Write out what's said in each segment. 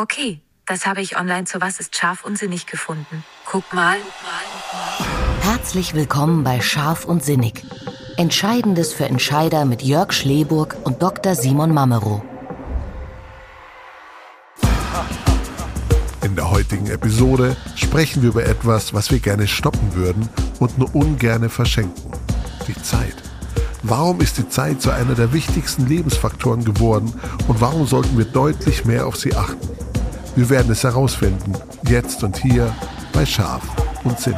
Okay, das habe ich online zu Was ist scharf und sinnig gefunden. Guck mal. Herzlich willkommen bei Scharf und Sinnig. Entscheidendes für Entscheider mit Jörg Schleburg und Dr. Simon Mamero. In der heutigen Episode sprechen wir über etwas, was wir gerne stoppen würden und nur ungerne verschenken. Die Zeit. Warum ist die Zeit zu einer der wichtigsten Lebensfaktoren geworden und warum sollten wir deutlich mehr auf sie achten? Wir werden es herausfinden, jetzt und hier bei Scharf und Sinn.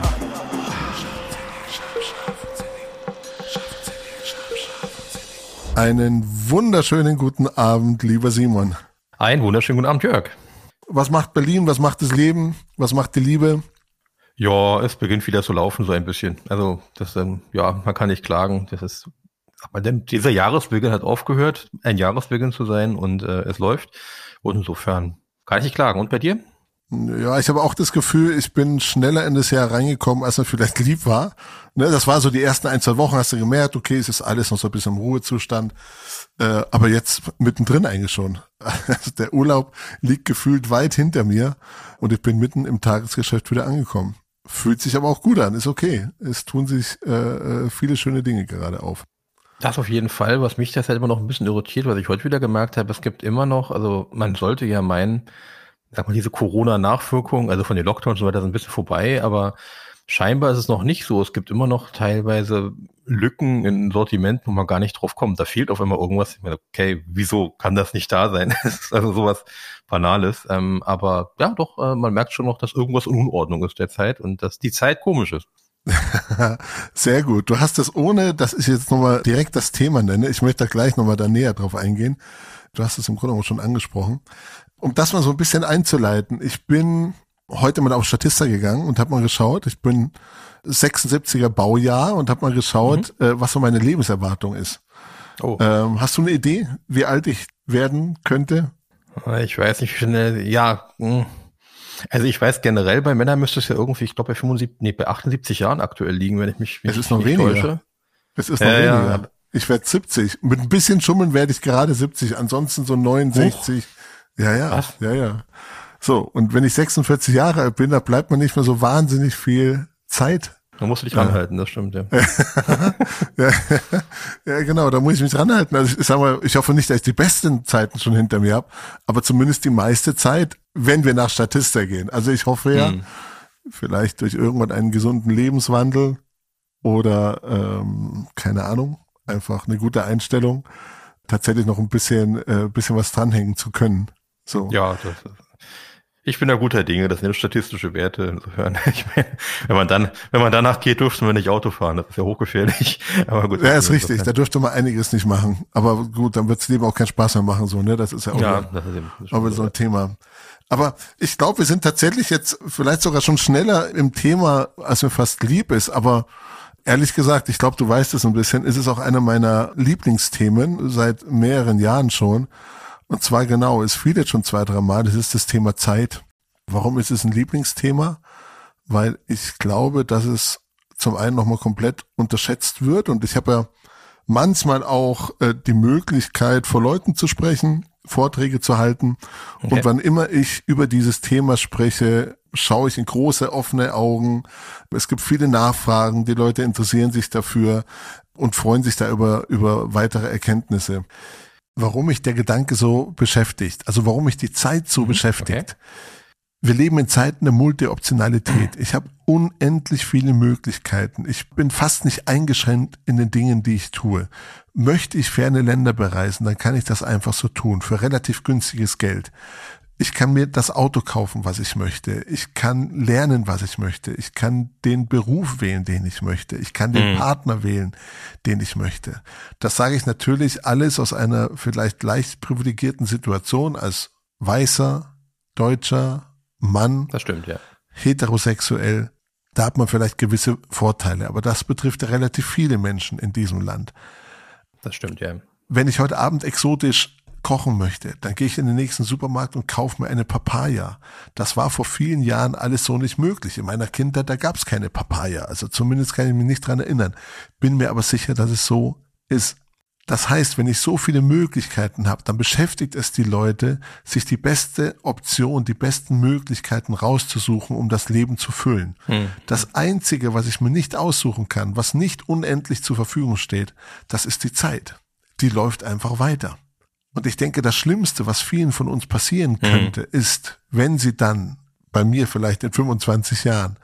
Einen wunderschönen guten Abend, lieber Simon. Einen wunderschönen guten Abend, Jörg. Was macht Berlin? Was macht das Leben? Was macht die Liebe? Ja, es beginnt wieder zu laufen, so ein bisschen. Also, das, ähm, ja, man kann nicht klagen. Das ist, aber denn dieser Jahresbeginn hat aufgehört, ein Jahresbeginn zu sein und äh, es läuft. Und insofern kann ich nicht klagen. Und bei dir? Ja, ich habe auch das Gefühl, ich bin schneller in das Jahr reingekommen, als mir vielleicht lieb war. Ne, das war so die ersten ein, zwei Wochen, hast du gemerkt, okay, es ist alles noch so ein bisschen im Ruhezustand. Äh, aber jetzt mittendrin eigentlich schon. Also der Urlaub liegt gefühlt weit hinter mir und ich bin mitten im Tagesgeschäft wieder angekommen. Fühlt sich aber auch gut an, ist okay. Es tun sich äh, äh viele schöne Dinge gerade auf. Das auf jeden Fall, was mich das halt immer noch ein bisschen irritiert, was ich heute wieder gemerkt habe, es gibt immer noch, also man sollte ja meinen, sag mal, diese Corona-Nachwirkungen, also von den Lockdowns und so weiter, sind ein bisschen vorbei, aber scheinbar ist es noch nicht so. Es gibt immer noch teilweise Lücken in Sortiment, wo man gar nicht drauf kommt. Da fehlt auf einmal irgendwas. Ich meine, okay, wieso kann das nicht da sein? das ist also sowas Banales. Ähm, aber ja, doch, äh, man merkt schon noch, dass irgendwas in Unordnung ist derzeit und dass die Zeit komisch ist. Sehr gut. Du hast es ohne, dass ich jetzt nochmal direkt das Thema nenne. Ich möchte da gleich nochmal da näher drauf eingehen. Du hast es im Grunde auch schon angesprochen. Um das mal so ein bisschen einzuleiten. Ich bin heute mal auf Statista gegangen und habe mal geschaut. Ich bin 76er Baujahr und habe mal geschaut, mhm. äh, was so meine Lebenserwartung ist. Oh. Ähm, hast du eine Idee, wie alt ich werden könnte? Ich weiß nicht, wie schnell, ja, hm. Also ich weiß generell, bei Männern müsste es ja irgendwie, ich glaube bei 75, nee, bei 78 Jahren aktuell liegen, wenn ich mich, es ist noch weniger. Täusche. Es ist noch äh, weniger. Ja. Ich werde 70. Mit ein bisschen Schummeln werde ich gerade 70, ansonsten so 69. Oh. Ja, ja, Was? ja, ja. So, und wenn ich 46 Jahre alt bin, da bleibt man nicht mehr so wahnsinnig viel Zeit. Da musst du dich ranhalten, das stimmt, ja. ja. ja. genau, da muss ich mich ranhalten. Also ich sag mal, ich hoffe nicht, dass ich die besten Zeiten schon hinter mir habe, aber zumindest die meiste Zeit, wenn wir nach Statista gehen. Also ich hoffe ja, hm. vielleicht durch irgendwann einen gesunden Lebenswandel oder ähm, keine Ahnung, einfach eine gute Einstellung, tatsächlich noch ein bisschen, äh, bisschen was dranhängen zu können. So. Ja, das ist ich bin da guter Dinge, das sind statistische Werte. Insofern, ich meine, wenn man dann, wenn man danach geht, dürften wir nicht Auto fahren. Das ist ja hochgefährlich. Aber gut. Ja, ist richtig. Da dürfte man einiges nicht machen. Aber gut, dann wird es Leben auch keinen Spaß mehr machen, so, ne? Das ist ja auch, ja, das ist eben, das aber so ein Thema. Aber ich glaube, wir sind tatsächlich jetzt vielleicht sogar schon schneller im Thema, als mir fast lieb ist. Aber ehrlich gesagt, ich glaube, du weißt es ein bisschen, ist es auch einer meiner Lieblingsthemen seit mehreren Jahren schon. Und zwar genau, es fiel jetzt schon zwei, drei Mal, das ist das Thema Zeit. Warum ist es ein Lieblingsthema? Weil ich glaube, dass es zum einen nochmal komplett unterschätzt wird und ich habe ja manchmal auch äh, die Möglichkeit, vor Leuten zu sprechen, Vorträge zu halten. Okay. Und wann immer ich über dieses Thema spreche, schaue ich in große, offene Augen. Es gibt viele Nachfragen, die Leute interessieren sich dafür und freuen sich da über, über weitere Erkenntnisse warum mich der Gedanke so beschäftigt, also warum mich die Zeit so mhm, beschäftigt. Okay. Wir leben in Zeiten der Multioptionalität. Ich habe unendlich viele Möglichkeiten. Ich bin fast nicht eingeschränkt in den Dingen, die ich tue. Möchte ich ferne Länder bereisen, dann kann ich das einfach so tun, für relativ günstiges Geld. Ich kann mir das Auto kaufen, was ich möchte. Ich kann lernen, was ich möchte. Ich kann den Beruf wählen, den ich möchte. Ich kann den mhm. Partner wählen, den ich möchte. Das sage ich natürlich alles aus einer vielleicht leicht privilegierten Situation als weißer, deutscher Mann. Das stimmt, ja. Heterosexuell. Da hat man vielleicht gewisse Vorteile, aber das betrifft relativ viele Menschen in diesem Land. Das stimmt, ja. Wenn ich heute Abend exotisch kochen möchte, dann gehe ich in den nächsten Supermarkt und kaufe mir eine Papaya. Das war vor vielen Jahren alles so nicht möglich. In meiner Kindheit, da gab es keine Papaya. Also zumindest kann ich mich nicht dran erinnern. Bin mir aber sicher, dass es so ist. Das heißt, wenn ich so viele Möglichkeiten habe, dann beschäftigt es die Leute, sich die beste Option, die besten Möglichkeiten rauszusuchen, um das Leben zu füllen. Hm. Das Einzige, was ich mir nicht aussuchen kann, was nicht unendlich zur Verfügung steht, das ist die Zeit. Die läuft einfach weiter. Und ich denke, das Schlimmste, was vielen von uns passieren hm. könnte, hm. ist, wenn sie dann, bei mir vielleicht in 25 Jahren,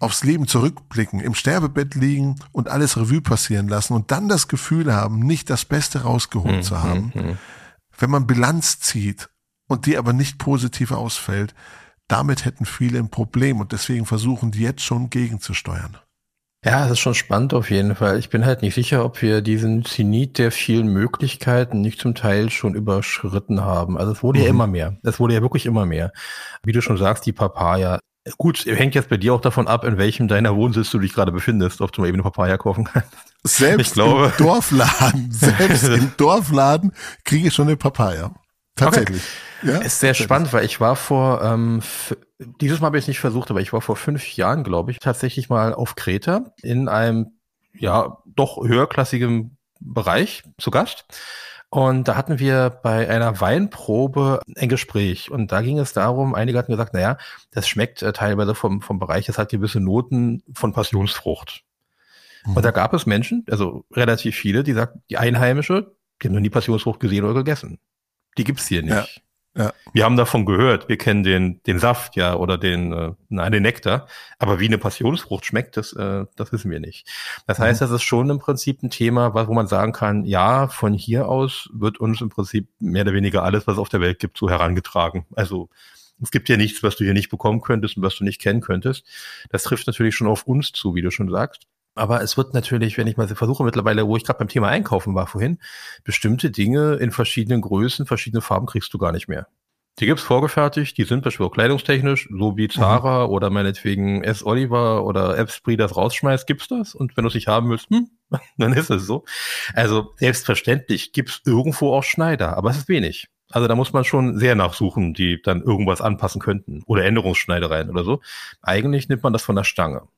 aufs Leben zurückblicken, im Sterbebett liegen und alles Revue passieren lassen und dann das Gefühl haben, nicht das Beste rausgeholt mhm. zu haben, mhm. wenn man Bilanz zieht und die aber nicht positiv ausfällt, damit hätten viele ein Problem und deswegen versuchen die jetzt schon gegenzusteuern. Ja, das ist schon spannend auf jeden Fall. Ich bin halt nicht sicher, ob wir diesen Zenit der vielen Möglichkeiten nicht zum Teil schon überschritten haben. Also es wurde mhm. ja immer mehr. Es wurde ja wirklich immer mehr. Wie du schon sagst, die Papaya. Gut, hängt jetzt bei dir auch davon ab, in welchem deiner Wohnsitz du dich gerade befindest, ob du mal eben eine Papaya kaufen kannst. Selbst ich glaube, im Dorfladen, selbst im Dorfladen kriege ich schon eine Papaya. Tatsächlich. Okay. Ja? Ist sehr spannend, weil ich war vor, ähm, dieses Mal habe ich es nicht versucht, aber ich war vor fünf Jahren, glaube ich, tatsächlich mal auf Kreta in einem, ja, doch höherklassigen Bereich zu Gast. Und da hatten wir bei einer Weinprobe ein Gespräch. Und da ging es darum, einige hatten gesagt, naja, das schmeckt äh, teilweise vom, vom Bereich, es hat gewisse Noten von Passionsfrucht. Mhm. Und da gab es Menschen, also relativ viele, die sagten, die Einheimische, die haben noch nie Passionsfrucht gesehen oder gegessen. Die gibt's hier nicht. Ja. Ja. Wir haben davon gehört, wir kennen den, den Saft, ja, oder den, äh, nein, den Nektar, aber wie eine Passionsfrucht schmeckt, das, äh, das wissen wir nicht. Das heißt, mhm. das ist schon im Prinzip ein Thema, wo man sagen kann, ja, von hier aus wird uns im Prinzip mehr oder weniger alles, was es auf der Welt gibt, so herangetragen. Also es gibt ja nichts, was du hier nicht bekommen könntest und was du nicht kennen könntest. Das trifft natürlich schon auf uns zu, wie du schon sagst. Aber es wird natürlich, wenn ich mal versuche mittlerweile, wo ich gerade beim Thema Einkaufen war vorhin, bestimmte Dinge in verschiedenen Größen, verschiedene Farben kriegst du gar nicht mehr. Die gibt's vorgefertigt, die sind beispielsweise kleidungstechnisch, so wie Zara mhm. oder meinetwegen S. Oliver oder Epspri das rausschmeißt, gibt's das. Und wenn du es nicht haben willst, hm, dann ist es so. Also selbstverständlich gibt's irgendwo auch Schneider, aber es ist wenig. Also da muss man schon sehr nachsuchen, die dann irgendwas anpassen könnten oder Änderungsschneidereien oder so. Eigentlich nimmt man das von der Stange.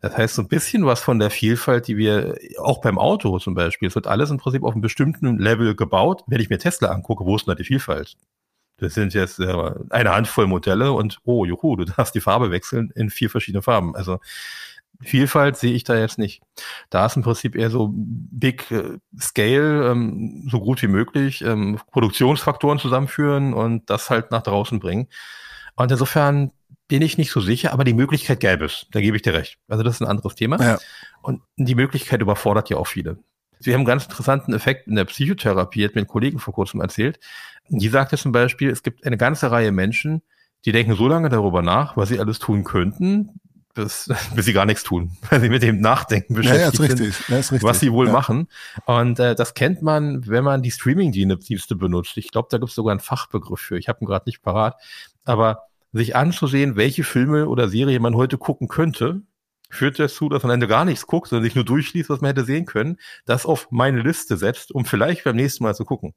Das heißt, so ein bisschen was von der Vielfalt, die wir auch beim Auto zum Beispiel, es wird alles im Prinzip auf einem bestimmten Level gebaut. Wenn ich mir Tesla angucke, wo ist denn da die Vielfalt? Das sind jetzt äh, eine Handvoll Modelle und oh, juhu, du darfst die Farbe wechseln in vier verschiedene Farben. Also Vielfalt sehe ich da jetzt nicht. Da ist im Prinzip eher so Big äh, Scale, ähm, so gut wie möglich, ähm, Produktionsfaktoren zusammenführen und das halt nach draußen bringen. Und insofern bin ich nicht so sicher, aber die Möglichkeit gäbe es. Da gebe ich dir recht. Also das ist ein anderes Thema. Ja. Und die Möglichkeit überfordert ja auch viele. Sie haben einen ganz interessanten Effekt in der Psychotherapie, hat mir ein Kollege vor kurzem erzählt. Die sagte zum Beispiel, es gibt eine ganze Reihe Menschen, die denken so lange darüber nach, was sie alles tun könnten, bis, bis sie gar nichts tun, weil sie mit dem Nachdenken beschäftigt ja, ja, sind, ja, richtig, was sie wohl machen. Und äh, das kennt man, wenn man die Streaming-Dienste benutzt. Ich glaube, da gibt es sogar einen Fachbegriff für. Ich habe ihn gerade nicht parat. Aber sich anzusehen, welche Filme oder Serie man heute gucken könnte, führt dazu, dass man am Ende gar nichts guckt, sondern sich nur durchliest, was man hätte sehen können, das auf meine Liste setzt, um vielleicht beim nächsten Mal zu gucken.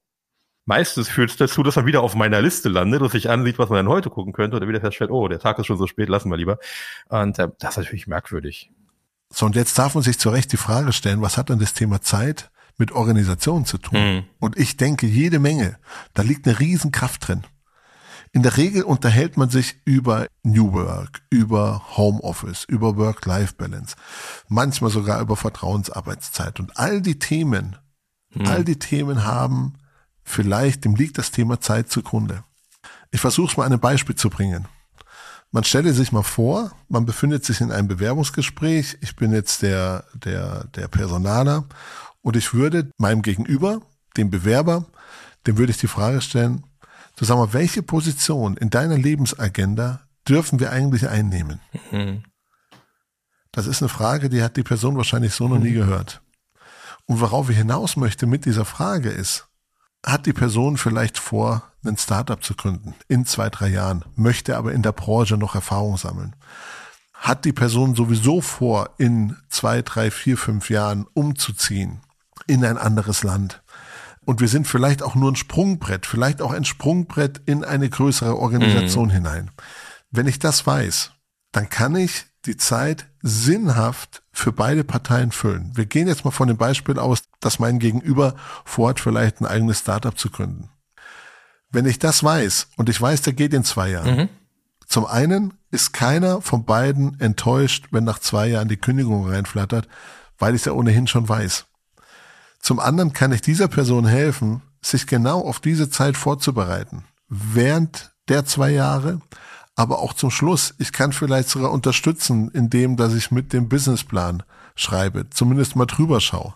Meistens führt es dazu, dass man wieder auf meiner Liste landet und sich ansieht, was man dann heute gucken könnte oder wieder feststellt, oh, der Tag ist schon so spät, lassen wir lieber. Und äh, das ist natürlich merkwürdig. So, und jetzt darf man sich zu Recht die Frage stellen, was hat denn das Thema Zeit mit Organisation zu tun? Mhm. Und ich denke, jede Menge. Da liegt eine Riesenkraft drin. In der Regel unterhält man sich über New Work, über Homeoffice, über Work-Life-Balance, manchmal sogar über Vertrauensarbeitszeit. Und all die Themen, hm. all die Themen haben vielleicht, dem liegt das Thema Zeit zugrunde. Ich versuche es mal an einem Beispiel zu bringen. Man stelle sich mal vor, man befindet sich in einem Bewerbungsgespräch. Ich bin jetzt der, der, der Personaler und ich würde meinem Gegenüber, dem Bewerber, dem würde ich die Frage stellen, Du sag mal, welche Position in deiner Lebensagenda dürfen wir eigentlich einnehmen? Mhm. Das ist eine Frage, die hat die Person wahrscheinlich so noch nie mhm. gehört. Und worauf ich hinaus möchte mit dieser Frage ist, hat die Person vielleicht vor, ein Startup zu gründen in zwei, drei Jahren, möchte aber in der Branche noch Erfahrung sammeln? Hat die Person sowieso vor, in zwei, drei, vier, fünf Jahren umzuziehen in ein anderes Land? Und wir sind vielleicht auch nur ein Sprungbrett, vielleicht auch ein Sprungbrett in eine größere Organisation mhm. hinein. Wenn ich das weiß, dann kann ich die Zeit sinnhaft für beide Parteien füllen. Wir gehen jetzt mal von dem Beispiel aus, dass mein Gegenüber vorhat, vielleicht ein eigenes Startup zu gründen. Wenn ich das weiß und ich weiß, der geht in zwei Jahren, mhm. zum einen ist keiner von beiden enttäuscht, wenn nach zwei Jahren die Kündigung reinflattert, weil ich es ja ohnehin schon weiß. Zum anderen kann ich dieser Person helfen, sich genau auf diese Zeit vorzubereiten. Während der zwei Jahre, aber auch zum Schluss. Ich kann vielleicht sogar unterstützen, indem, dass ich mit dem Businessplan schreibe, zumindest mal drüber schaue.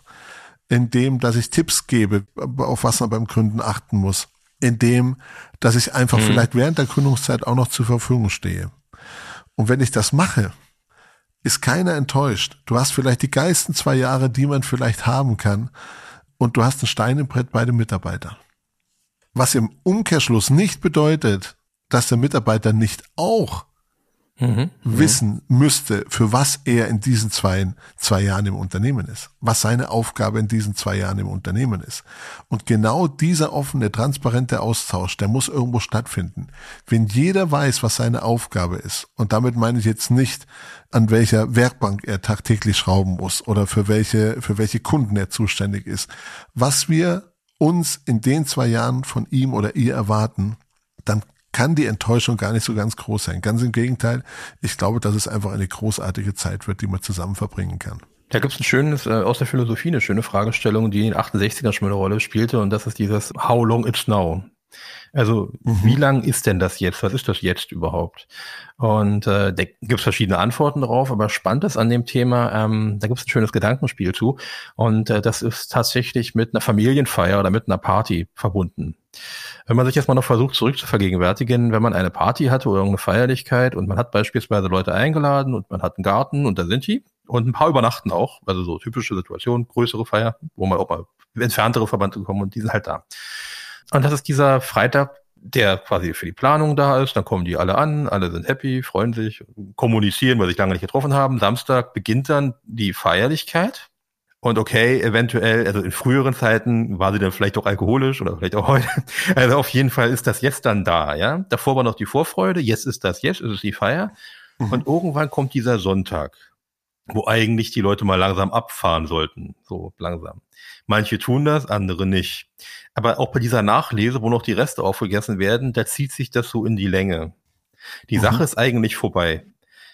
Indem, dass ich Tipps gebe, auf was man beim Gründen achten muss. Indem, dass ich einfach mhm. vielleicht während der Gründungszeit auch noch zur Verfügung stehe. Und wenn ich das mache, ist keiner enttäuscht. Du hast vielleicht die geilsten zwei Jahre, die man vielleicht haben kann. Und du hast ein Stein im Brett bei den Mitarbeitern. Was im Umkehrschluss nicht bedeutet, dass der Mitarbeiter nicht auch mhm, wissen müsste, für was er in diesen zwei, zwei Jahren im Unternehmen ist, was seine Aufgabe in diesen zwei Jahren im Unternehmen ist. Und genau dieser offene, transparente Austausch, der muss irgendwo stattfinden. Wenn jeder weiß, was seine Aufgabe ist, und damit meine ich jetzt nicht, an welcher Werkbank er tagtäglich schrauben muss oder für welche, für welche Kunden er zuständig ist, was wir uns in den zwei Jahren von ihm oder ihr erwarten, dann kann die Enttäuschung gar nicht so ganz groß sein. Ganz im Gegenteil, ich glaube, dass es einfach eine großartige Zeit wird, die man zusammen verbringen kann. Da gibt es ein schönes, äh, aus der Philosophie eine schöne Fragestellung, die in den 68ern schon eine Rolle spielte, und das ist dieses How long it's now. Also mhm. wie lang ist denn das jetzt? Was ist das jetzt überhaupt? Und äh, da gibt es verschiedene Antworten darauf, aber spannend ist an dem Thema, ähm, da gibt es ein schönes Gedankenspiel zu. Und äh, das ist tatsächlich mit einer Familienfeier oder mit einer Party verbunden. Wenn man sich jetzt mal noch versucht zurück zu vergegenwärtigen, wenn man eine Party hatte oder irgendeine Feierlichkeit und man hat beispielsweise Leute eingeladen und man hat einen Garten und da sind die und ein paar übernachten auch, also so typische Situation, größere Feier, wo man auch mal entferntere Verbände kommen und die sind halt da. Und das ist dieser Freitag, der quasi für die Planung da ist. Dann kommen die alle an, alle sind happy, freuen sich, kommunizieren, weil sie sich lange nicht getroffen haben. Samstag beginnt dann die Feierlichkeit. Und okay, eventuell, also in früheren Zeiten war sie dann vielleicht auch alkoholisch oder vielleicht auch heute. Also auf jeden Fall ist das jetzt dann da, ja. Davor war noch die Vorfreude, jetzt ist das jetzt, ist es die Feier. Mhm. Und irgendwann kommt dieser Sonntag, wo eigentlich die Leute mal langsam abfahren sollten, so langsam. Manche tun das, andere nicht. Aber auch bei dieser Nachlese, wo noch die Reste aufgegessen werden, da zieht sich das so in die Länge. Die mhm. Sache ist eigentlich vorbei.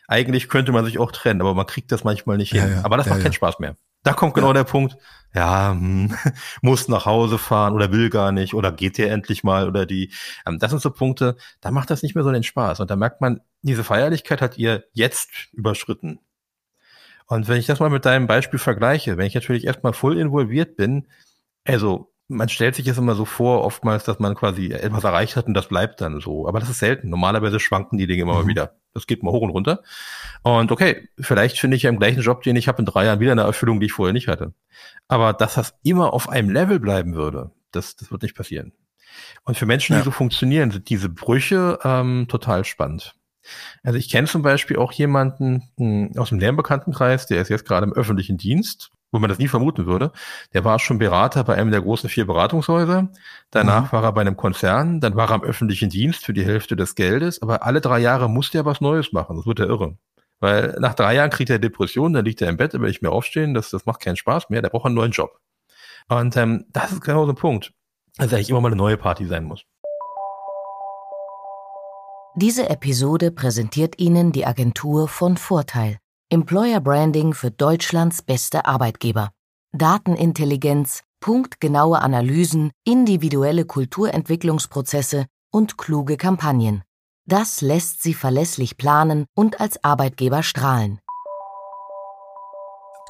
Eigentlich könnte man sich auch trennen, aber man kriegt das manchmal nicht hin. Ja, aber das ja, macht keinen Spaß mehr. Da kommt genau ja. der Punkt, ja, hm, muss nach Hause fahren oder will gar nicht oder geht ihr endlich mal oder die, ähm, das sind so Punkte, da macht das nicht mehr so den Spaß. Und da merkt man, diese Feierlichkeit hat ihr jetzt überschritten. Und wenn ich das mal mit deinem Beispiel vergleiche, wenn ich natürlich erstmal voll involviert bin, also man stellt sich jetzt immer so vor, oftmals, dass man quasi etwas erreicht hat und das bleibt dann so. Aber das ist selten. Normalerweise schwanken die Dinge immer mhm. mal wieder. Das geht mal hoch und runter. Und okay, vielleicht finde ich ja im gleichen Job, den ich habe, in drei Jahren wieder eine Erfüllung, die ich vorher nicht hatte. Aber dass das immer auf einem Level bleiben würde, das, das wird nicht passieren. Und für Menschen, ja. die so funktionieren, sind diese Brüche ähm, total spannend. Also ich kenne zum Beispiel auch jemanden mh, hm, aus dem Lernbekanntenkreis, der ist jetzt gerade im öffentlichen Dienst, wo man das nie vermuten würde. Der war schon Berater bei einem der großen vier Beratungshäuser. Danach mhm. war er bei einem Konzern. Dann war er im öffentlichen Dienst für die Hälfte des Geldes. Aber alle drei Jahre musste er was Neues machen. Das wird er irre. Weil nach drei Jahren kriegt er Depressionen, dann liegt er im Bett, da will ich mehr aufstehen. Das, das macht keinen Spaß mehr. Der braucht einen neuen Job. Und ähm, das ist genau so ein Punkt. Dass eigentlich immer mal eine neue Party sein muss. Diese Episode präsentiert Ihnen die Agentur von Vorteil. Employer Branding für Deutschlands beste Arbeitgeber. Datenintelligenz, punktgenaue Analysen, individuelle Kulturentwicklungsprozesse und kluge Kampagnen. Das lässt Sie verlässlich planen und als Arbeitgeber strahlen.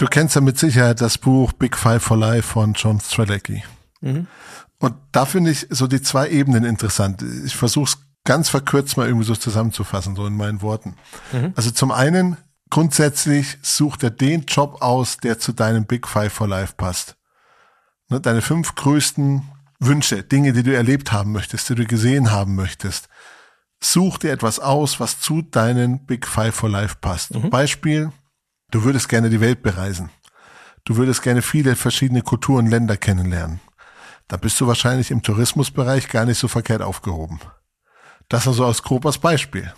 Du kennst ja mit Sicherheit das Buch Big Five for Life von John Strzelecki. Mhm. Und da finde ich so die zwei Ebenen interessant. Ich versuche es ganz verkürzt mal irgendwie so zusammenzufassen, so in meinen Worten. Mhm. Also zum einen, grundsätzlich such dir den Job aus, der zu deinem Big Five for Life passt. Ne, deine fünf größten Wünsche, Dinge, die du erlebt haben möchtest, die du gesehen haben möchtest. Such dir etwas aus, was zu deinen Big Five for Life passt. Mhm. Beispiel, du würdest gerne die Welt bereisen. Du würdest gerne viele verschiedene Kulturen, Länder kennenlernen. Da bist du wahrscheinlich im Tourismusbereich gar nicht so verkehrt aufgehoben. Das also als grobes Beispiel.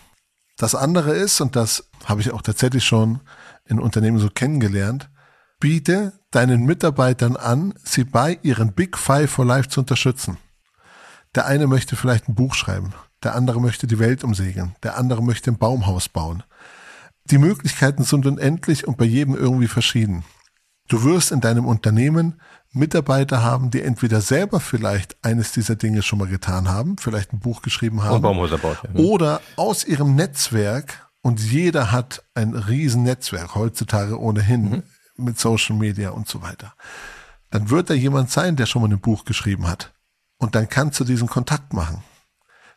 Das andere ist, und das habe ich auch tatsächlich schon in Unternehmen so kennengelernt, biete deinen Mitarbeitern an, sie bei ihren Big Five for Life zu unterstützen. Der eine möchte vielleicht ein Buch schreiben, der andere möchte die Welt umsegeln, der andere möchte ein Baumhaus bauen. Die Möglichkeiten sind unendlich und bei jedem irgendwie verschieden. Du wirst in deinem Unternehmen Mitarbeiter haben, die entweder selber vielleicht eines dieser Dinge schon mal getan haben, vielleicht ein Buch geschrieben haben, baut, ja. oder aus ihrem Netzwerk, und jeder hat ein Riesennetzwerk heutzutage ohnehin mhm. mit Social Media und so weiter. Dann wird da jemand sein, der schon mal ein Buch geschrieben hat. Und dann kannst du diesen Kontakt machen.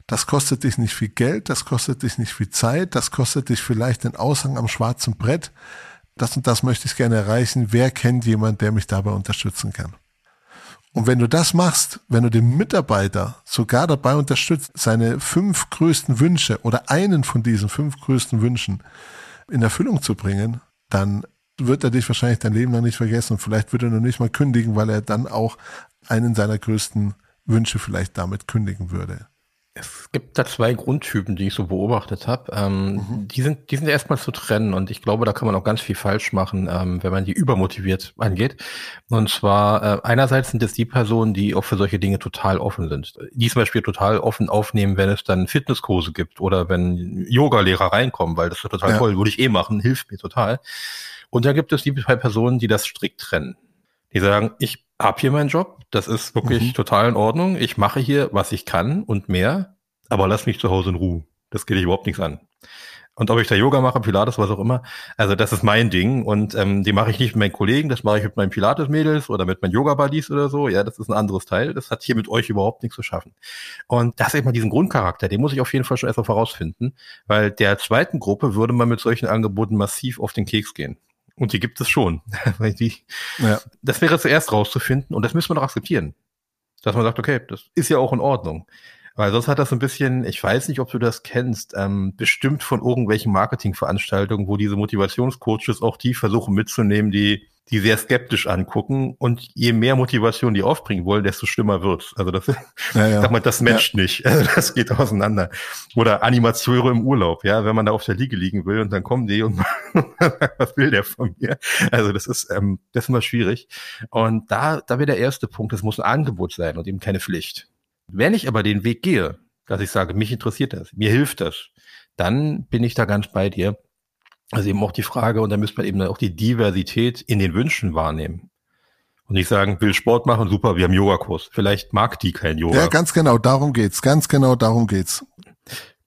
Das kostet dich nicht viel Geld, das kostet dich nicht viel Zeit, das kostet dich vielleicht den Aushang am schwarzen Brett. Das und das möchte ich gerne erreichen. Wer kennt jemand, der mich dabei unterstützen kann? Und wenn du das machst, wenn du den Mitarbeiter sogar dabei unterstützt, seine fünf größten Wünsche oder einen von diesen fünf größten Wünschen in Erfüllung zu bringen, dann wird er dich wahrscheinlich dein Leben lang nicht vergessen und vielleicht wird er noch nicht mal kündigen, weil er dann auch einen seiner größten Wünsche vielleicht damit kündigen würde. Es gibt da zwei Grundtypen, die ich so beobachtet habe. Ähm, mhm. Die sind, die sind erstmal zu trennen und ich glaube, da kann man auch ganz viel falsch machen, ähm, wenn man die übermotiviert angeht. Und zwar äh, einerseits sind es die Personen, die auch für solche Dinge total offen sind. Die zum Beispiel total offen aufnehmen, wenn es dann Fitnesskurse gibt oder wenn Yoga-Lehrer reinkommen, weil das ist total ja. toll, würde ich eh machen, hilft mir total. Und da gibt es die zwei Personen, die das strikt trennen. Die sagen, ich habe hier meinen Job, das ist wirklich mhm. total in Ordnung. Ich mache hier, was ich kann und mehr, aber lass mich zu Hause in Ruhe. Das geht dich überhaupt nichts an. Und ob ich da Yoga mache, Pilates, was auch immer, also das ist mein Ding und ähm, die mache ich nicht mit meinen Kollegen, das mache ich mit meinen Pilates-Mädels oder mit meinen Yoga-Buddies oder so. Ja, das ist ein anderes Teil. Das hat hier mit euch überhaupt nichts zu schaffen. Und das ist immer diesen Grundcharakter, den muss ich auf jeden Fall schon erstmal vorausfinden, weil der zweiten Gruppe würde man mit solchen Angeboten massiv auf den Keks gehen. Und die gibt es schon. ja. Das wäre zuerst rauszufinden und das müssen wir doch akzeptieren. Dass man sagt, okay, das ist ja auch in Ordnung. Weil sonst hat das ein bisschen, ich weiß nicht, ob du das kennst, ähm, bestimmt von irgendwelchen Marketingveranstaltungen, wo diese Motivationscoaches auch die versuchen mitzunehmen, die die sehr skeptisch angucken und je mehr Motivation die aufbringen wollen, desto schlimmer wird's. Also das, ja, ja. sag mal, das matcht ja. nicht. Also das geht auseinander. Oder Animateure im Urlaub, ja, wenn man da auf der Liege liegen will und dann kommen die und was will der von mir? Also das ist, ähm, das ist immer schwierig. Und da, da wäre der erste Punkt, es muss ein Angebot sein und eben keine Pflicht. Wenn ich aber den Weg gehe, dass ich sage, mich interessiert das, mir hilft das, dann bin ich da ganz bei dir also eben auch die Frage, und da müsste man eben auch die Diversität in den Wünschen wahrnehmen. Und nicht sagen, will Sport machen, super, wir haben Yogakurs. Vielleicht mag die kein Yoga. Ja, ganz genau, darum geht's. Ganz genau, darum geht's.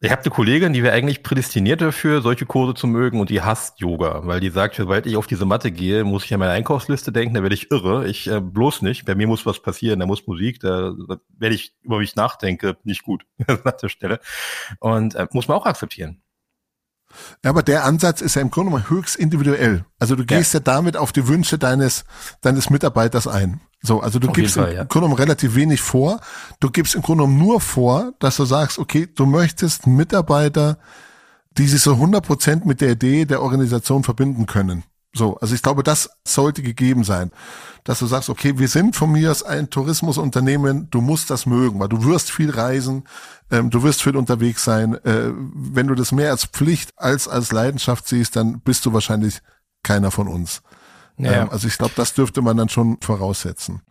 Ich habe eine Kollegin, die wäre eigentlich prädestiniert dafür, solche Kurse zu mögen und die hasst Yoga, weil die sagt, sobald ich auf diese Matte gehe, muss ich an meine Einkaufsliste denken, da werde ich irre. Ich äh, bloß nicht. Bei mir muss was passieren, da muss Musik, da, da werde ich über mich nachdenke, nicht gut an der Stelle. Und äh, muss man auch akzeptieren. Ja, aber der Ansatz ist ja im Grunde genommen höchst individuell. Also du gehst ja. ja, damit auf die Wünsche deines, deines Mitarbeiters ein. So, also du auf gibst Fall, ja. im Grunde genommen relativ wenig vor. Du gibst im Grunde genommen nur vor, dass du sagst, okay, du möchtest Mitarbeiter, die sich so 100 Prozent mit der Idee der Organisation verbinden können. So, also ich glaube, das sollte gegeben sein, dass du sagst, okay, wir sind von mir aus ein Tourismusunternehmen, du musst das mögen, weil du wirst viel reisen, ähm, du wirst viel unterwegs sein. Äh, wenn du das mehr als Pflicht als als Leidenschaft siehst, dann bist du wahrscheinlich keiner von uns. Ja. Ähm, also ich glaube, das dürfte man dann schon voraussetzen.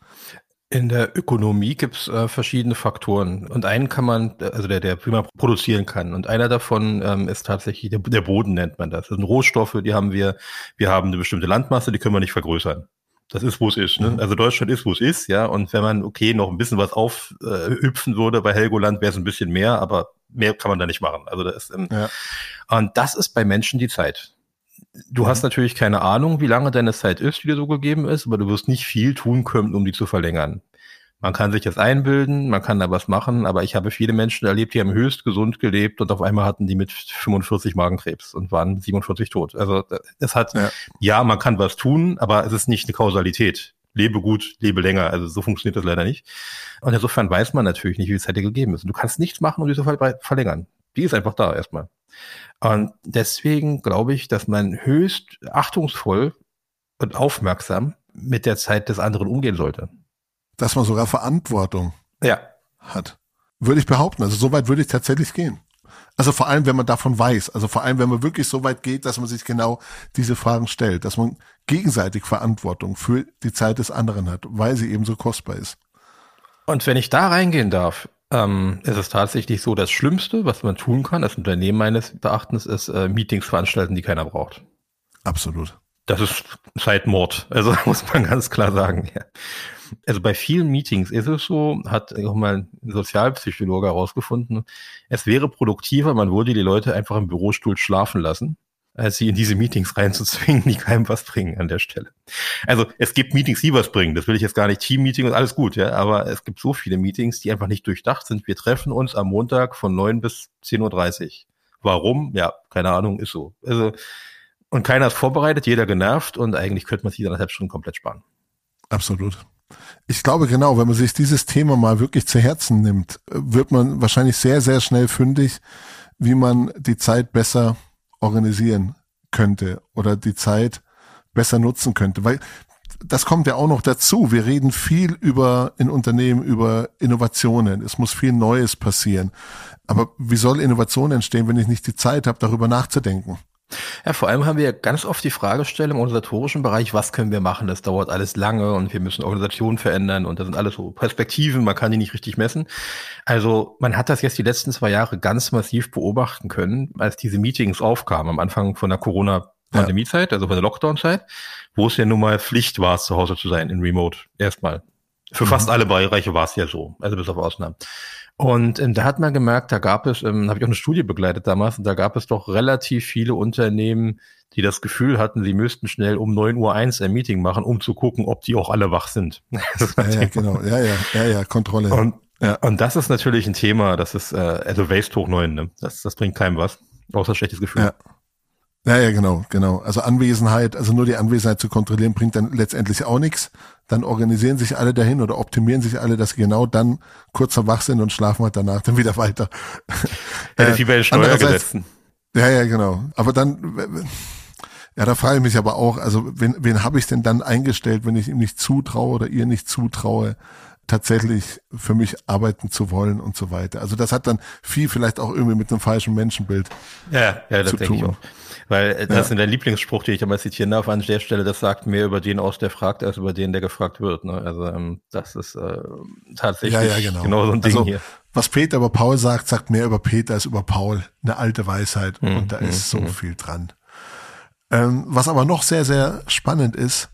In der Ökonomie gibt es äh, verschiedene Faktoren und einen kann man, also der, der prima produzieren kann und einer davon ähm, ist tatsächlich der, der Boden nennt man das. Das sind Rohstoffe, die haben wir, wir haben eine bestimmte Landmasse, die können wir nicht vergrößern. Das ist, wo es ist. Ne? Mhm. Also Deutschland ist, wo es ist, ja. Und wenn man, okay, noch ein bisschen was aufhüpfen äh, würde bei Helgoland, wäre es ein bisschen mehr, aber mehr kann man da nicht machen. Also das ist, ähm, ja. und das ist bei Menschen die Zeit du hast natürlich keine Ahnung, wie lange deine Zeit ist, die dir so gegeben ist, aber du wirst nicht viel tun können, um die zu verlängern. Man kann sich das einbilden, man kann da was machen, aber ich habe viele Menschen erlebt, die haben höchst gesund gelebt und auf einmal hatten die mit 45 Magenkrebs und waren 47 tot. Also es hat, ja. ja, man kann was tun, aber es ist nicht eine Kausalität. Lebe gut, lebe länger. Also so funktioniert das leider nicht. Und insofern weiß man natürlich nicht, wie viel Zeit dir gegeben ist. Und du kannst nichts machen, um die zu verlängern. Die ist einfach da erstmal. Und deswegen glaube ich, dass man höchst achtungsvoll und aufmerksam mit der Zeit des anderen umgehen sollte. Dass man sogar Verantwortung ja. hat. Würde ich behaupten. Also so weit würde ich tatsächlich gehen. Also vor allem, wenn man davon weiß, also vor allem, wenn man wirklich so weit geht, dass man sich genau diese Fragen stellt, dass man gegenseitig Verantwortung für die Zeit des anderen hat, weil sie eben so kostbar ist. Und wenn ich da reingehen darf, ähm, ist es tatsächlich so, das Schlimmste, was man tun kann, als Unternehmen meines Erachtens, ist äh, Meetings veranstalten, die keiner braucht. Absolut. Das ist Zeitmord, also muss man ganz klar sagen. Ja. Also bei vielen Meetings ist es so, hat auch mal ein Sozialpsychologe herausgefunden, es wäre produktiver, man würde die Leute einfach im Bürostuhl schlafen lassen, als sie in diese Meetings reinzuzwingen, die keinem was bringen an der Stelle. Also es gibt Meetings, die was bringen. Das will ich jetzt gar nicht. Team-Meeting und alles gut, ja. Aber es gibt so viele Meetings, die einfach nicht durchdacht sind. Wir treffen uns am Montag von neun bis zehn Uhr. dreißig. Warum? Ja, keine Ahnung, ist so. Also, und keiner ist vorbereitet, jeder genervt und eigentlich könnte man sich anderthalb Stunden komplett sparen. Absolut. Ich glaube genau, wenn man sich dieses Thema mal wirklich zu Herzen nimmt, wird man wahrscheinlich sehr, sehr schnell fündig, wie man die Zeit besser organisieren könnte oder die Zeit besser nutzen könnte. Weil das kommt ja auch noch dazu. Wir reden viel über in Unternehmen über Innovationen. Es muss viel Neues passieren. Aber wie soll Innovation entstehen, wenn ich nicht die Zeit habe, darüber nachzudenken? Ja, vor allem haben wir ganz oft die Fragestellung im organisatorischen Bereich, was können wir machen? Das dauert alles lange und wir müssen Organisationen verändern und das sind alles so Perspektiven, man kann die nicht richtig messen. Also man hat das jetzt die letzten zwei Jahre ganz massiv beobachten können, als diese Meetings aufkamen am Anfang von der Corona Pandemiezeit, also von der Lockdown-Zeit, wo es ja nun mal Pflicht war, zu Hause zu sein in Remote. Erstmal. Für mhm. fast alle Bereiche war es ja so, also bis auf Ausnahmen. Und ähm, da hat man gemerkt, da gab es, ähm, habe ich auch eine Studie begleitet damals, und da gab es doch relativ viele Unternehmen, die das Gefühl hatten, sie müssten schnell um neun Uhr eins ein Meeting machen, um zu gucken, ob die auch alle wach sind. ja, ja, genau, ja, ja, ja, ja, Kontrolle. Und, ja. und das ist natürlich ein Thema, das ist, äh, also Waste hoch neun, ne? Das, das bringt keinem was, außer schlechtes Gefühl. Ja. Ja, ja, genau, genau. Also Anwesenheit, also nur die Anwesenheit zu kontrollieren, bringt dann letztendlich auch nichts. Dann organisieren sich alle dahin oder optimieren sich alle, dass sie genau dann kurzer wach sind und schlafen halt danach dann wieder weiter. Ja, äh, wie bei den Steuergesetzen. Ja, ja, genau. Aber dann, ja, da frage ich mich aber auch, also wen, wen habe ich denn dann eingestellt, wenn ich ihm nicht zutraue oder ihr nicht zutraue, tatsächlich für mich arbeiten zu wollen und so weiter. Also das hat dann viel vielleicht auch irgendwie mit einem falschen Menschenbild ja, ja, das zu denke tun. Ich auch. Weil äh, das ja. ist dein Lieblingsspruch, den ich einmal zitieren darf an der Stelle, das sagt mehr über den aus, der fragt, als über den, der gefragt wird. Ne? Also ähm, das ist äh, tatsächlich ja, ja, genau. genau so ein Ding also, hier. Was Peter über Paul sagt, sagt mehr über Peter als über Paul. Eine alte Weisheit. Hm, und da hm, ist so hm. viel dran. Ähm, was aber noch sehr, sehr spannend ist,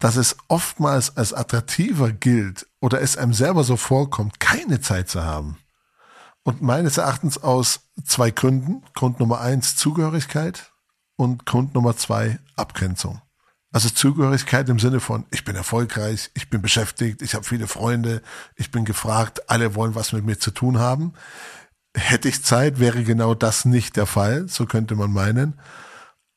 dass es oftmals als attraktiver gilt oder es einem selber so vorkommt, keine Zeit zu haben. Und meines Erachtens aus zwei Gründen. Grund Nummer eins, Zugehörigkeit und Grund Nummer zwei, Abgrenzung. Also Zugehörigkeit im Sinne von, ich bin erfolgreich, ich bin beschäftigt, ich habe viele Freunde, ich bin gefragt, alle wollen was mit mir zu tun haben. Hätte ich Zeit, wäre genau das nicht der Fall, so könnte man meinen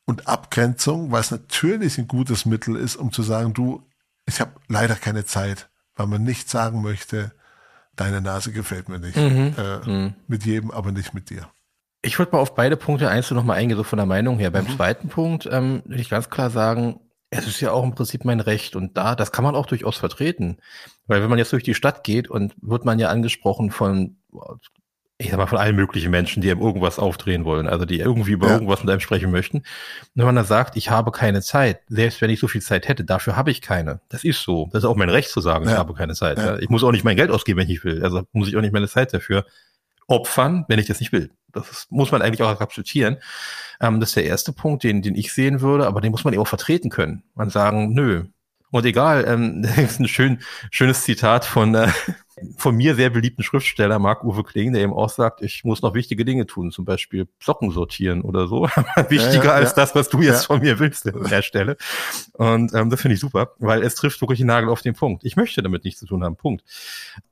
und Abgrenzung, was natürlich ein gutes Mittel ist, um zu sagen, du, ich habe leider keine Zeit, weil man nicht sagen möchte, deine Nase gefällt mir nicht. Mhm. Äh, mhm. Mit jedem, aber nicht mit dir. Ich würde mal auf beide Punkte einzeln nochmal eingehen, so von der Meinung her. Beim mhm. zweiten Punkt ähm, würde ich ganz klar sagen, es ist ja auch im Prinzip mein Recht und da, das kann man auch durchaus vertreten. Weil wenn man jetzt durch die Stadt geht und wird man ja angesprochen von ich sag mal, von allen möglichen Menschen, die einem irgendwas aufdrehen wollen, also die irgendwie über ja. irgendwas mit einem sprechen möchten. Und wenn man dann sagt, ich habe keine Zeit, selbst wenn ich so viel Zeit hätte, dafür habe ich keine. Das ist so. Das ist auch mein Recht zu sagen, ja. ich habe keine Zeit. Ja. Ich muss auch nicht mein Geld ausgeben, wenn ich will. Also muss ich auch nicht meine Zeit dafür opfern, wenn ich das nicht will. Das muss man eigentlich auch akzeptieren. Ähm, das ist der erste Punkt, den, den ich sehen würde, aber den muss man eben auch vertreten können. Man sagen, nö. Und egal, ähm, das ist ein schön, schönes Zitat von, äh, von mir sehr beliebten Schriftsteller Marc-Uwe Kling, der eben auch sagt, ich muss noch wichtige Dinge tun, zum Beispiel Socken sortieren oder so. Wichtiger ja, ja, als ja. das, was du jetzt von mir willst an der Stelle. Und ähm, das finde ich super, weil es trifft wirklich den Nagel auf den Punkt. Ich möchte damit nichts zu tun haben, Punkt.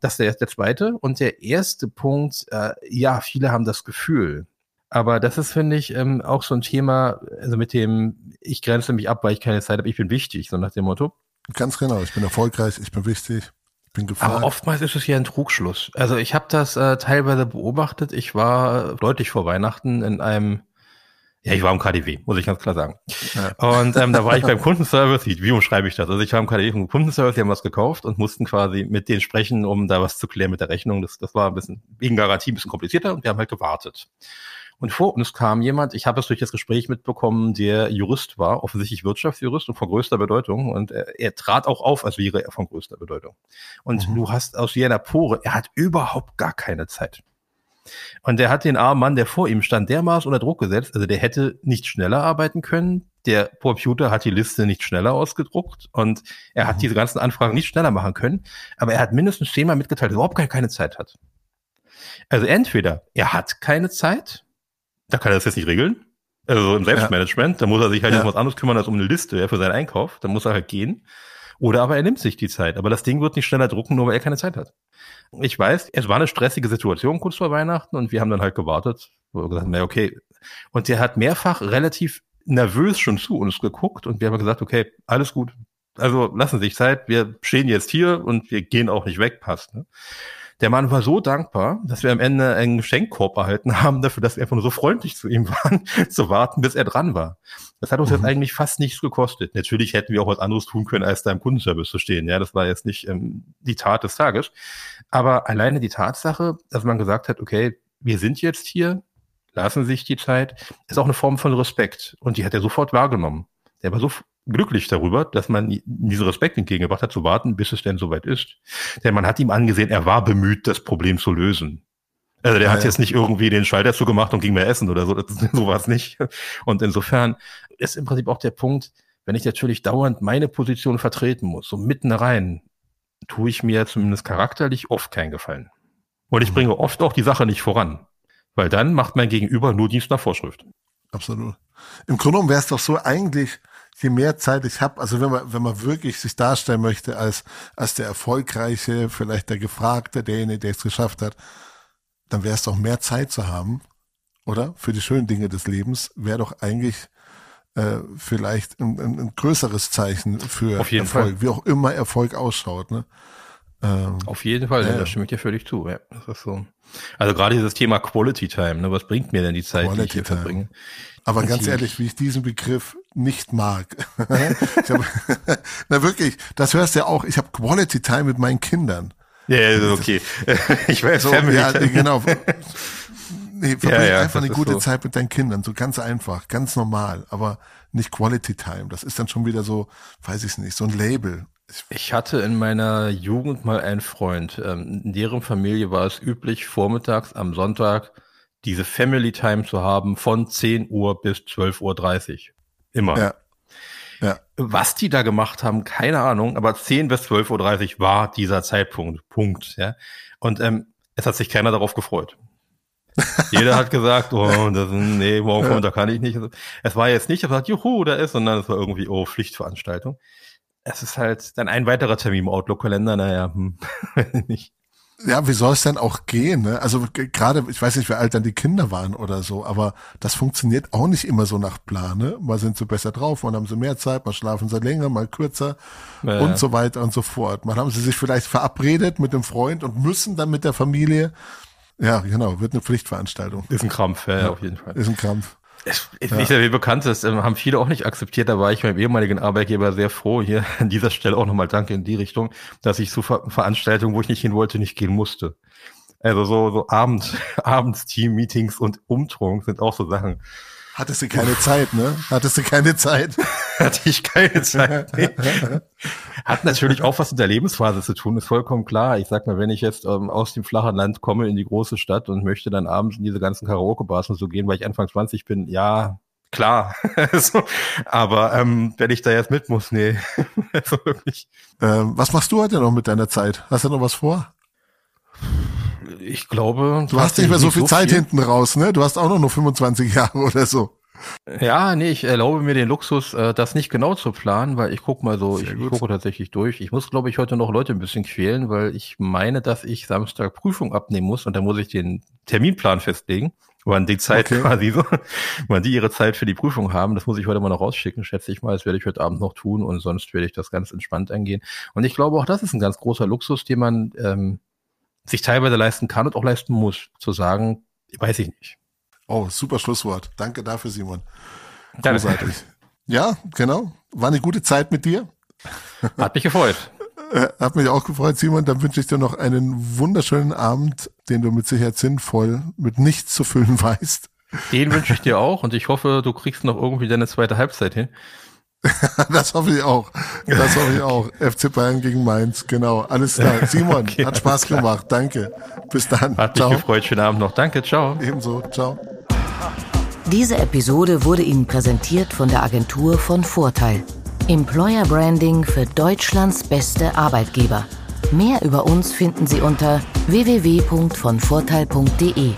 Das ist der, der zweite. Und der erste Punkt, äh, ja, viele haben das Gefühl, aber das ist, finde ich, ähm, auch so ein Thema, also mit dem, ich grenze mich ab, weil ich keine Zeit habe, ich bin wichtig, so nach dem Motto. Ganz genau, ich bin erfolgreich, ich bin wichtig. Bin gefragt. Aber oftmals ist es ja ein Trugschluss. Also ich habe das äh, teilweise beobachtet. Ich war deutlich vor Weihnachten in einem Ja, ich war im KDW, muss ich ganz klar sagen. Ja. Und ähm, da war ich beim Kundenservice, wie, wie umschreibe ich das? Also ich war im KDW vom Kundenservice, die haben was gekauft und mussten quasi mit denen sprechen, um da was zu klären mit der Rechnung. Das, das war ein bisschen wegen Garantie ein bisschen komplizierter und wir haben halt gewartet. Und vor uns kam jemand, ich habe es durch das Gespräch mitbekommen, der Jurist war, offensichtlich Wirtschaftsjurist und von größter Bedeutung. Und er, er trat auch auf, als wäre er von größter Bedeutung. Und mhm. du hast aus jener Pore, er hat überhaupt gar keine Zeit. Und der hat den armen Mann, der vor ihm stand, dermaßen unter Druck gesetzt. Also der hätte nicht schneller arbeiten können. Der Computer hat die Liste nicht schneller ausgedruckt und er hat mhm. diese ganzen Anfragen nicht schneller machen können. Aber er hat mindestens zehnmal mitgeteilt, dass er überhaupt keine Zeit hat. Also entweder er hat keine Zeit, da kann er das jetzt nicht regeln. Also im Selbstmanagement, ja. da muss er sich halt ja. um was anderes kümmern als um eine Liste für seinen Einkauf. Da muss er halt gehen. Oder aber er nimmt sich die Zeit. Aber das Ding wird nicht schneller drucken, nur weil er keine Zeit hat. Ich weiß, es war eine stressige Situation kurz vor Weihnachten und wir haben dann halt gewartet. Wo wir gesagt, na okay. Und der hat mehrfach relativ nervös schon zu uns geguckt und wir haben gesagt, okay, alles gut. Also lassen Sie sich Zeit, wir stehen jetzt hier und wir gehen auch nicht weg, passt. Ne? Der Mann war so dankbar, dass wir am Ende einen Geschenkkorb erhalten haben, dafür, dass wir einfach nur so freundlich zu ihm waren, zu warten, bis er dran war. Das hat uns mhm. jetzt eigentlich fast nichts gekostet. Natürlich hätten wir auch was anderes tun können, als da im Kundenservice zu stehen. Ja, das war jetzt nicht ähm, die Tat des Tages. Aber alleine die Tatsache, dass man gesagt hat, okay, wir sind jetzt hier, lassen sich die Zeit, ist auch eine Form von Respekt. Und die hat er sofort wahrgenommen. Der war so glücklich darüber, dass man diesen Respekt entgegengebracht hat, zu warten, bis es denn soweit ist. Denn man hat ihm angesehen, er war bemüht, das Problem zu lösen. Also der ja, hat jetzt nicht irgendwie den Schalter zugemacht und ging mehr essen oder so, so war es nicht. Und insofern ist im Prinzip auch der Punkt, wenn ich natürlich dauernd meine Position vertreten muss, so mitten rein, tue ich mir zumindest charakterlich oft keinen Gefallen. Und ich mhm. bringe oft auch die Sache nicht voran, weil dann macht mein Gegenüber nur Dienst nach Vorschrift. Absolut. Im Grunde genommen wäre es doch so eigentlich, je mehr Zeit ich habe, also wenn man, wenn man wirklich sich darstellen möchte als, als der Erfolgreiche, vielleicht der Gefragte, derjenige, der es geschafft hat, dann wäre es doch mehr Zeit zu haben, oder? Für die schönen Dinge des Lebens wäre doch eigentlich äh, vielleicht ein, ein, ein größeres Zeichen für Auf jeden Erfolg, Fall. wie auch immer Erfolg ausschaut. Ne? Ähm, Auf jeden Fall, ja. da stimme ich dir völlig zu. Ja, das ist so. Also gerade dieses Thema Quality Time, ne, was bringt mir denn die Zeit, Quality die ich hier Time. verbringe? Aber ganz ich ehrlich, wie ich diesen Begriff nicht mag. ich hab, na wirklich, das hörst du ja auch. Ich habe Quality Time mit meinen Kindern. Ja, ja okay. ich weiß, so, ja, genau. Nee, verbring ja, ja, einfach eine gute so. Zeit mit deinen Kindern, so ganz einfach, ganz normal, aber nicht Quality Time. Das ist dann schon wieder so, weiß ich nicht, so ein Label. Ich hatte in meiner Jugend mal einen Freund. Ähm, in deren Familie war es üblich, vormittags am Sonntag diese Family Time zu haben von 10 Uhr bis 12.30 Uhr. Immer. Ja. Ja. Was die da gemacht haben, keine Ahnung, aber 10 bis 12.30 Uhr war dieser Zeitpunkt. Punkt. Ja. Und ähm, es hat sich keiner darauf gefreut. Jeder hat gesagt, oh, das, nee, morgen kommt, da kann ich nicht. Es war jetzt nicht, er sagt, juhu, da ist, sondern es war irgendwie, oh, Pflichtveranstaltung. Es ist halt dann ein weiterer Termin im Outlook-Kalender, naja, hm, nicht. Ja, wie soll es denn auch gehen? Ne? Also gerade, ich weiß nicht, wie alt dann die Kinder waren oder so, aber das funktioniert auch nicht immer so nach Plan. Ne? Mal sind sie besser drauf, mal haben sie mehr Zeit, mal schlafen sie länger, mal kürzer ja. und so weiter und so fort. Mal haben sie sich vielleicht verabredet mit dem Freund und müssen dann mit der Familie ja, genau, wird eine Pflichtveranstaltung. Ist ein Krampf, ja, ja. auf jeden Fall. Ist ein Krampf. Es, ja. Nicht, wie bekannt ist, ähm, haben viele auch nicht akzeptiert. Da war ich meinem ehemaligen Arbeitgeber sehr froh. Hier an dieser Stelle auch nochmal Danke in die Richtung, dass ich zu Ver Veranstaltungen, wo ich nicht hin wollte, nicht gehen musste. Also so, so Abend, Abends-Team-Meetings und Umtrunk sind auch so Sachen. Hattest du keine Zeit, ne? Hattest du keine Zeit? Hatte ich keine Zeit. Nee. Hat natürlich auch was mit der Lebensphase zu tun, ist vollkommen klar. Ich sag mal, wenn ich jetzt ähm, aus dem flachen Land komme in die große Stadt und möchte dann abends in diese ganzen Karaoke-Bars und so gehen, weil ich Anfang 20 bin, ja, klar. so, aber ähm, wenn ich da jetzt mit muss, nee. also wirklich. Ähm, was machst du heute noch mit deiner Zeit? Hast du noch was vor? Ich glaube. Du hast nicht mehr so viel so Zeit viel. hinten raus, ne? Du hast auch noch nur 25 Jahre oder so. Ja, nee, ich erlaube mir den Luxus, äh, das nicht genau zu planen, weil ich gucke mal so, Sehr ich, ich gucke tatsächlich durch. Ich muss, glaube ich, heute noch Leute ein bisschen quälen, weil ich meine, dass ich Samstag Prüfung abnehmen muss und dann muss ich den Terminplan festlegen, wann die Zeit okay. quasi so, wann die ihre Zeit für die Prüfung haben. Das muss ich heute mal noch rausschicken, schätze ich mal. Das werde ich heute Abend noch tun und sonst werde ich das ganz entspannt angehen. Und ich glaube, auch das ist ein ganz großer Luxus, den man ähm, sich teilweise leisten kann und auch leisten muss, zu sagen, weiß ich nicht. Oh, super Schlusswort. Danke dafür, Simon. Großartig. Ja, genau. War eine gute Zeit mit dir. Hat mich gefreut. Äh, hat mich auch gefreut, Simon. Dann wünsche ich dir noch einen wunderschönen Abend, den du mit Sicherheit sinnvoll mit nichts zu füllen weißt. Den wünsche ich dir auch und ich hoffe, du kriegst noch irgendwie deine zweite Halbzeit hin. das hoffe ich auch. Das hoffe ich auch. FC Bayern gegen Mainz, genau. Alles klar. Simon, okay, hat Spaß gemacht. Danke. Bis dann. Hat ciao. mich gefreut. Schönen Abend noch. Danke. Ciao. Ebenso. Ciao. Diese Episode wurde Ihnen präsentiert von der Agentur von Vorteil. Employer Branding für Deutschlands beste Arbeitgeber. Mehr über uns finden Sie unter www.vonvorteil.de.